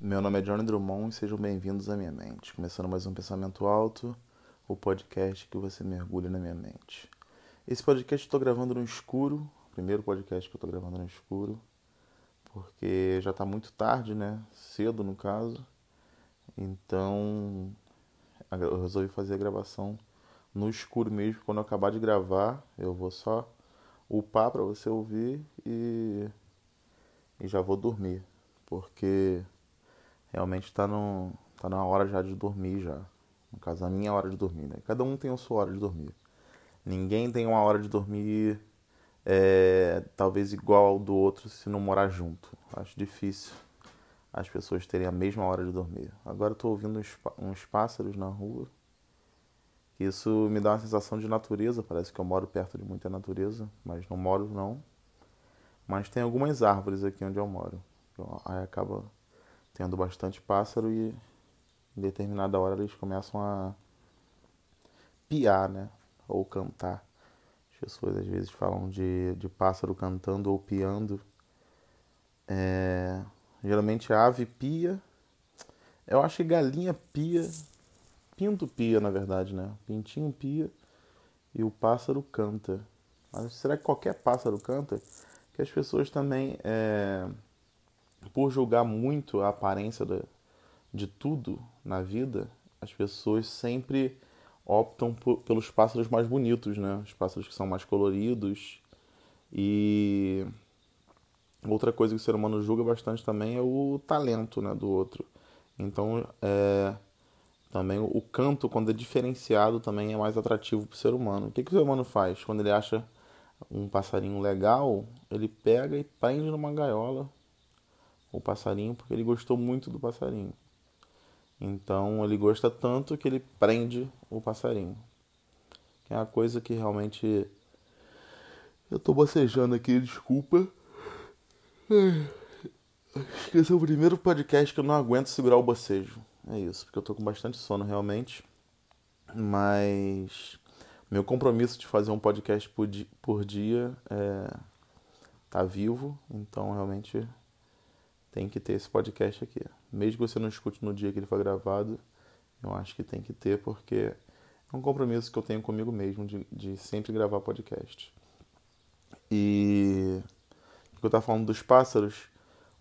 Meu nome é Johnny Drummond e sejam bem-vindos à minha mente. Começando mais um Pensamento Alto, o podcast que você mergulha na minha mente. Esse podcast eu estou gravando no escuro, primeiro podcast que eu estou gravando no escuro, porque já está muito tarde, né? Cedo no caso. Então eu resolvi fazer a gravação no escuro mesmo. Quando eu acabar de gravar, eu vou só upar para você ouvir e, e já vou dormir, porque realmente está no, tá na hora já de dormir já. No caso, a minha hora de dormir, né? Cada um tem a sua hora de dormir. Ninguém tem uma hora de dormir é, talvez igual ao do outro se não morar junto. Acho difícil as pessoas terem a mesma hora de dormir. Agora estou ouvindo uns, uns pássaros na rua. Isso me dá uma sensação de natureza. Parece que eu moro perto de muita natureza, mas não moro não. Mas tem algumas árvores aqui onde eu moro. Aí acaba tendo bastante pássaro e em determinada hora eles começam a piar, né? Ou cantar. As pessoas às vezes falam de, de pássaro cantando ou piando. É, geralmente a ave pia. Eu acho que galinha pia. Pinto pia, na verdade, né? Pintinho pia e o pássaro canta. Mas será que qualquer pássaro canta? Que as pessoas também. É por julgar muito a aparência de, tudo na vida, as pessoas sempre optam por, pelos pássaros mais bonitos, né? Os pássaros que são mais coloridos. E outra coisa que o ser humano julga bastante também é o talento, né, do outro. Então, é, também o canto, quando é diferenciado, também é mais atrativo para o ser humano. O que, que o ser humano faz? Quando ele acha um passarinho legal, ele pega e prende numa gaiola o passarinho porque ele gostou muito do passarinho. Então ele gosta tanto que ele prende o passarinho. Que é uma coisa que realmente. Eu tô bocejando aqui, desculpa. Esse é o primeiro podcast que eu não aguento segurar o bocejo. É isso, porque eu tô com bastante sono realmente. Mas meu compromisso de fazer um podcast por dia, por dia é, tá vivo, então realmente tem que ter esse podcast aqui. Mesmo que você não escute no dia que ele foi gravado, eu acho que tem que ter, porque é um compromisso que eu tenho comigo mesmo de, de sempre gravar podcast. E que eu estava falando dos pássaros,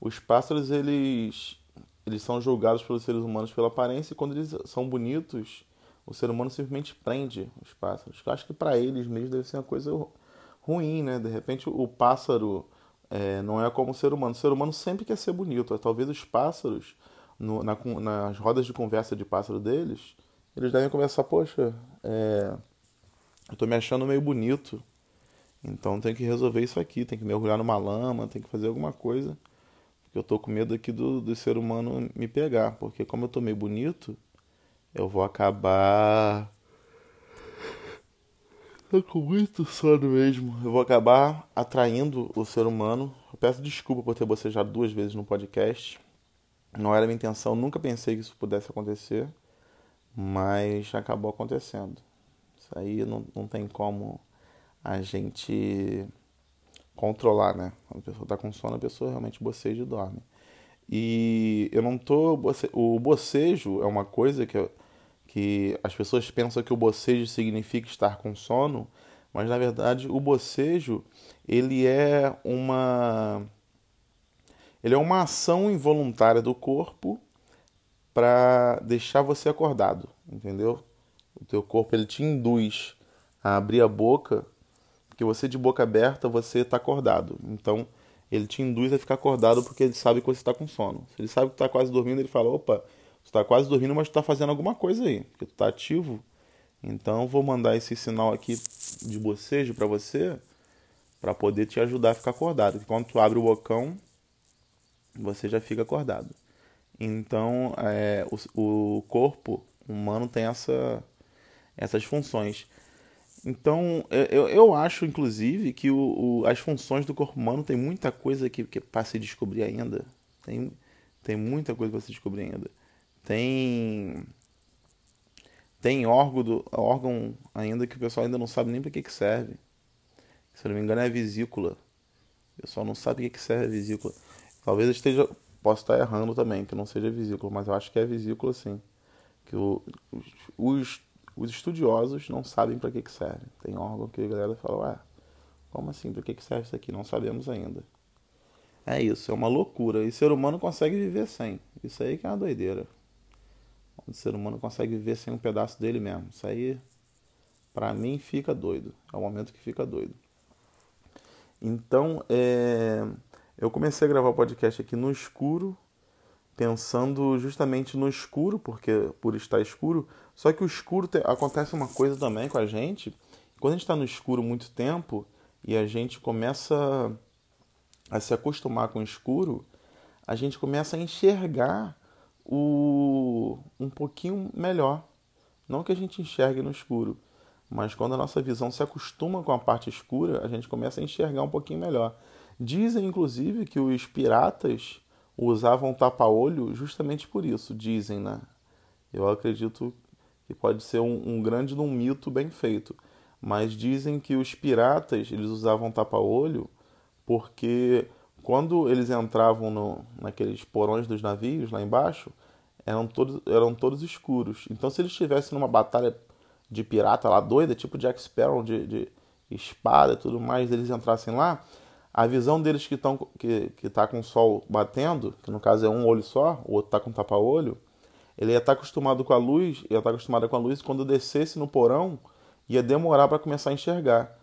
os pássaros eles eles são julgados pelos seres humanos pela aparência e quando eles são bonitos, o ser humano simplesmente prende os pássaros. Eu acho que para eles mesmo deve ser uma coisa ruim, né? De repente o pássaro é, não é como o ser humano. O ser humano sempre quer ser bonito. Talvez os pássaros, no, na, nas rodas de conversa de pássaro deles, eles devem conversar, poxa, é, eu tô me achando meio bonito. Então tem que resolver isso aqui, tem que mergulhar numa lama, tem que fazer alguma coisa. Porque eu tô com medo aqui do, do ser humano me pegar. Porque como eu tô meio bonito, eu vou acabar Tô com muito sono mesmo. Eu vou acabar atraindo o ser humano. Eu peço desculpa por ter bocejado duas vezes no podcast. Não era minha intenção, nunca pensei que isso pudesse acontecer, mas acabou acontecendo. Isso aí não, não tem como a gente controlar, né? Quando a pessoa tá com sono, a pessoa realmente boceja e dorme. E eu não tô. O bocejo é uma coisa que eu que as pessoas pensam que o bocejo significa estar com sono, mas na verdade o bocejo ele é uma ele é uma ação involuntária do corpo para deixar você acordado, entendeu? O teu corpo ele te induz a abrir a boca, porque você de boca aberta você está acordado. Então ele te induz a ficar acordado porque ele sabe que você está com sono. Se ele sabe que está quase dormindo, ele fala: opa, Tu tá quase dormindo, mas tu tá fazendo alguma coisa aí, porque tu tá ativo. Então vou mandar esse sinal aqui de bocejo para você, para poder te ajudar a ficar acordado. Porque quando tu abre o bocão, você já fica acordado. Então é, o, o corpo humano tem essa, essas funções. Então, eu, eu acho, inclusive, que o, o, as funções do corpo humano tem muita coisa que, que para se descobrir ainda. Tem, tem muita coisa para se descobrir ainda. Tem tem órgão, do, órgão ainda que o pessoal ainda não sabe nem para que, que serve. Se não me engano é a vesícula. O pessoal não sabe para que, que serve a vesícula. Talvez esteja posso estar errando também, que não seja vesícula, mas eu acho que é vesícula sim. Que o, os, os estudiosos não sabem para que, que serve. Tem órgão que a galera fala, ué, como assim? Para que, que serve isso aqui? Não sabemos ainda. É isso, é uma loucura. E o ser humano consegue viver sem. Isso aí que é uma doideira. O ser humano consegue viver sem um pedaço dele mesmo. Isso aí, para mim, fica doido. É o momento que fica doido. Então, é... eu comecei a gravar o podcast aqui no escuro, pensando justamente no escuro, porque por estar escuro. Só que o escuro te... acontece uma coisa também com a gente. Quando a gente está no escuro muito tempo e a gente começa a se acostumar com o escuro, a gente começa a enxergar o um pouquinho melhor. Não que a gente enxergue no escuro, mas quando a nossa visão se acostuma com a parte escura, a gente começa a enxergar um pouquinho melhor. Dizem, inclusive, que os piratas usavam tapa-olho justamente por isso. Dizem, né? Eu acredito que pode ser um, um grande um mito bem feito. Mas dizem que os piratas eles usavam tapa-olho porque quando eles entravam no, naqueles porões dos navios lá embaixo, eram todos, eram todos escuros. Então, se eles estivessem numa batalha de pirata lá doida, tipo Jack Sparrow de, de espada e tudo mais, eles entrassem lá, a visão deles que estão que, que tá com o sol batendo, que no caso é um olho só, o outro tá com tapa-olho, ele ia estar tá acostumado com a luz, ia estar tá acostumado com a luz, e quando descesse no porão, ia demorar para começar a enxergar.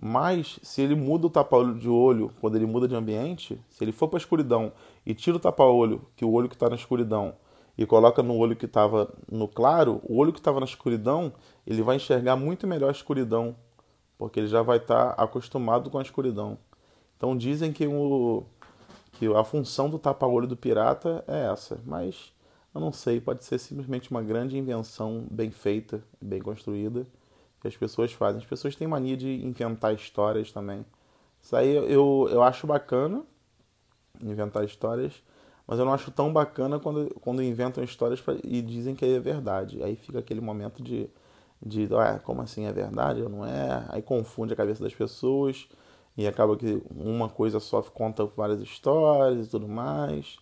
Mas se ele muda o tapa-olho de olho, quando ele muda de ambiente, se ele for para a escuridão e tira o tapa-olho, que o olho que está na escuridão, e coloca no olho que estava no claro, o olho que estava na escuridão, ele vai enxergar muito melhor a escuridão, porque ele já vai estar tá acostumado com a escuridão. Então dizem que, o, que a função do tapa-olho do pirata é essa, mas eu não sei, pode ser simplesmente uma grande invenção bem feita, bem construída que as pessoas fazem. As pessoas têm mania de inventar histórias também. Isso aí eu, eu acho bacana, inventar histórias, mas eu não acho tão bacana quando, quando inventam histórias pra, e dizem que é verdade. Aí fica aquele momento de, de ah, como assim é verdade ou não é? Aí confunde a cabeça das pessoas e acaba que uma coisa só conta várias histórias e tudo mais.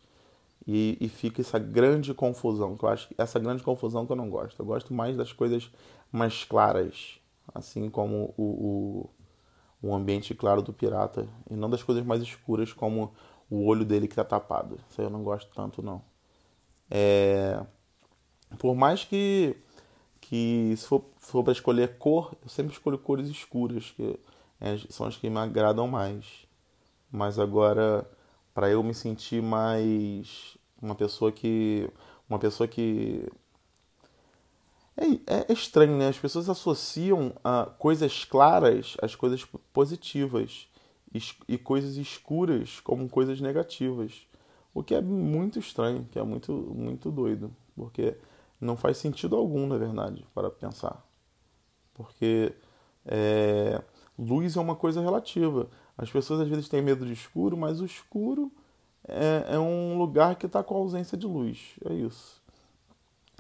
E, e, fica essa grande confusão, que eu acho essa grande confusão que eu não gosto. Eu gosto mais das coisas mais claras, assim como o, o, o ambiente claro do pirata, e não das coisas mais escuras, como o olho dele que está tapado. Isso eu não gosto tanto, não. É... Por mais que, que se for, for para escolher cor, eu sempre escolho cores escuras, que é, são as que me agradam mais. Mas agora para eu me sentir mais uma pessoa que uma pessoa que é, é, é, estranho, né? As pessoas associam a coisas claras às coisas positivas e coisas escuras como coisas negativas, o que é muito estranho, que é muito muito doido, porque não faz sentido algum, na verdade, para pensar, porque é, luz é uma coisa relativa. As pessoas às vezes têm medo de escuro, mas o escuro é, é um lugar que está com ausência de luz. É isso.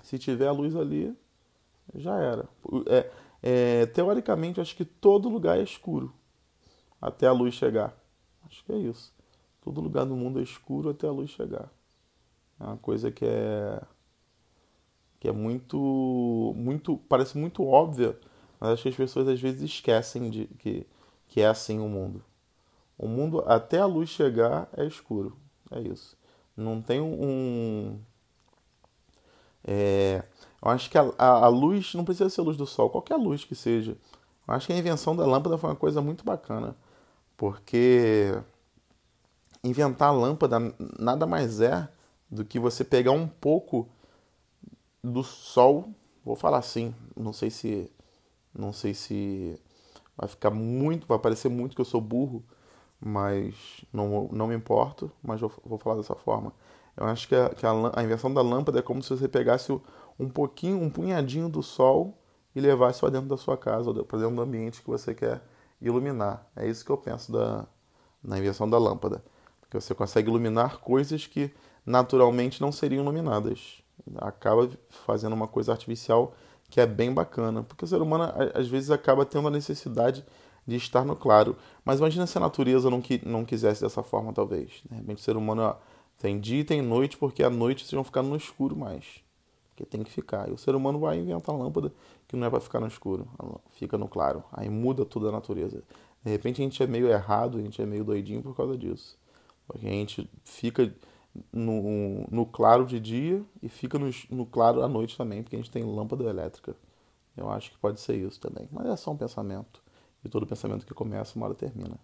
Se tiver a luz ali, já era. É, é, teoricamente, acho que todo lugar é escuro até a luz chegar. Acho que é isso. Todo lugar do mundo é escuro até a luz chegar. É uma coisa que é que é muito muito parece muito óbvia, mas acho que as pessoas às vezes esquecem de que que é assim o mundo. O mundo até a luz chegar é escuro. É isso. Não tem um. É, eu acho que a, a, a, luz não precisa ser a luz do sol, qualquer luz que seja. Eu acho que a invenção da lâmpada foi uma coisa muito bacana, porque inventar a lâmpada nada mais é do que você pegar um pouco do sol, vou falar assim, não sei se não sei se vai ficar muito, vai parecer muito que eu sou burro, mas não, não me importo, mas vou, vou falar dessa forma. Eu acho que, a, que a, a, invenção da lâmpada é como se você pegasse um pouquinho, um punhadinho do sol e levasse para dentro da sua casa, para dentro do ambiente que você quer iluminar. É isso que eu penso da, na invenção da lâmpada. Que você consegue iluminar coisas que naturalmente não seriam iluminadas. Acaba fazendo uma coisa artificial que é bem bacana, porque o ser humano às vezes acaba tendo a necessidade de estar no claro. Mas imagina se a natureza não, qui não quisesse dessa forma, talvez. De repente o ser humano Tem dia e tem noite, porque à noite vocês vão ficar no escuro mais. Porque tem que ficar. E o ser humano vai inventar lâmpada que não é para ficar no escuro, fica no claro. Aí muda toda a natureza. De repente a gente é meio errado, a gente é meio doidinho por causa disso. Porque a gente fica no, no claro de dia e fica no, no claro à noite também, porque a gente tem lâmpada elétrica. Eu acho que pode ser isso também. Mas é só um pensamento. E todo pensamento que começa, uma hora termina.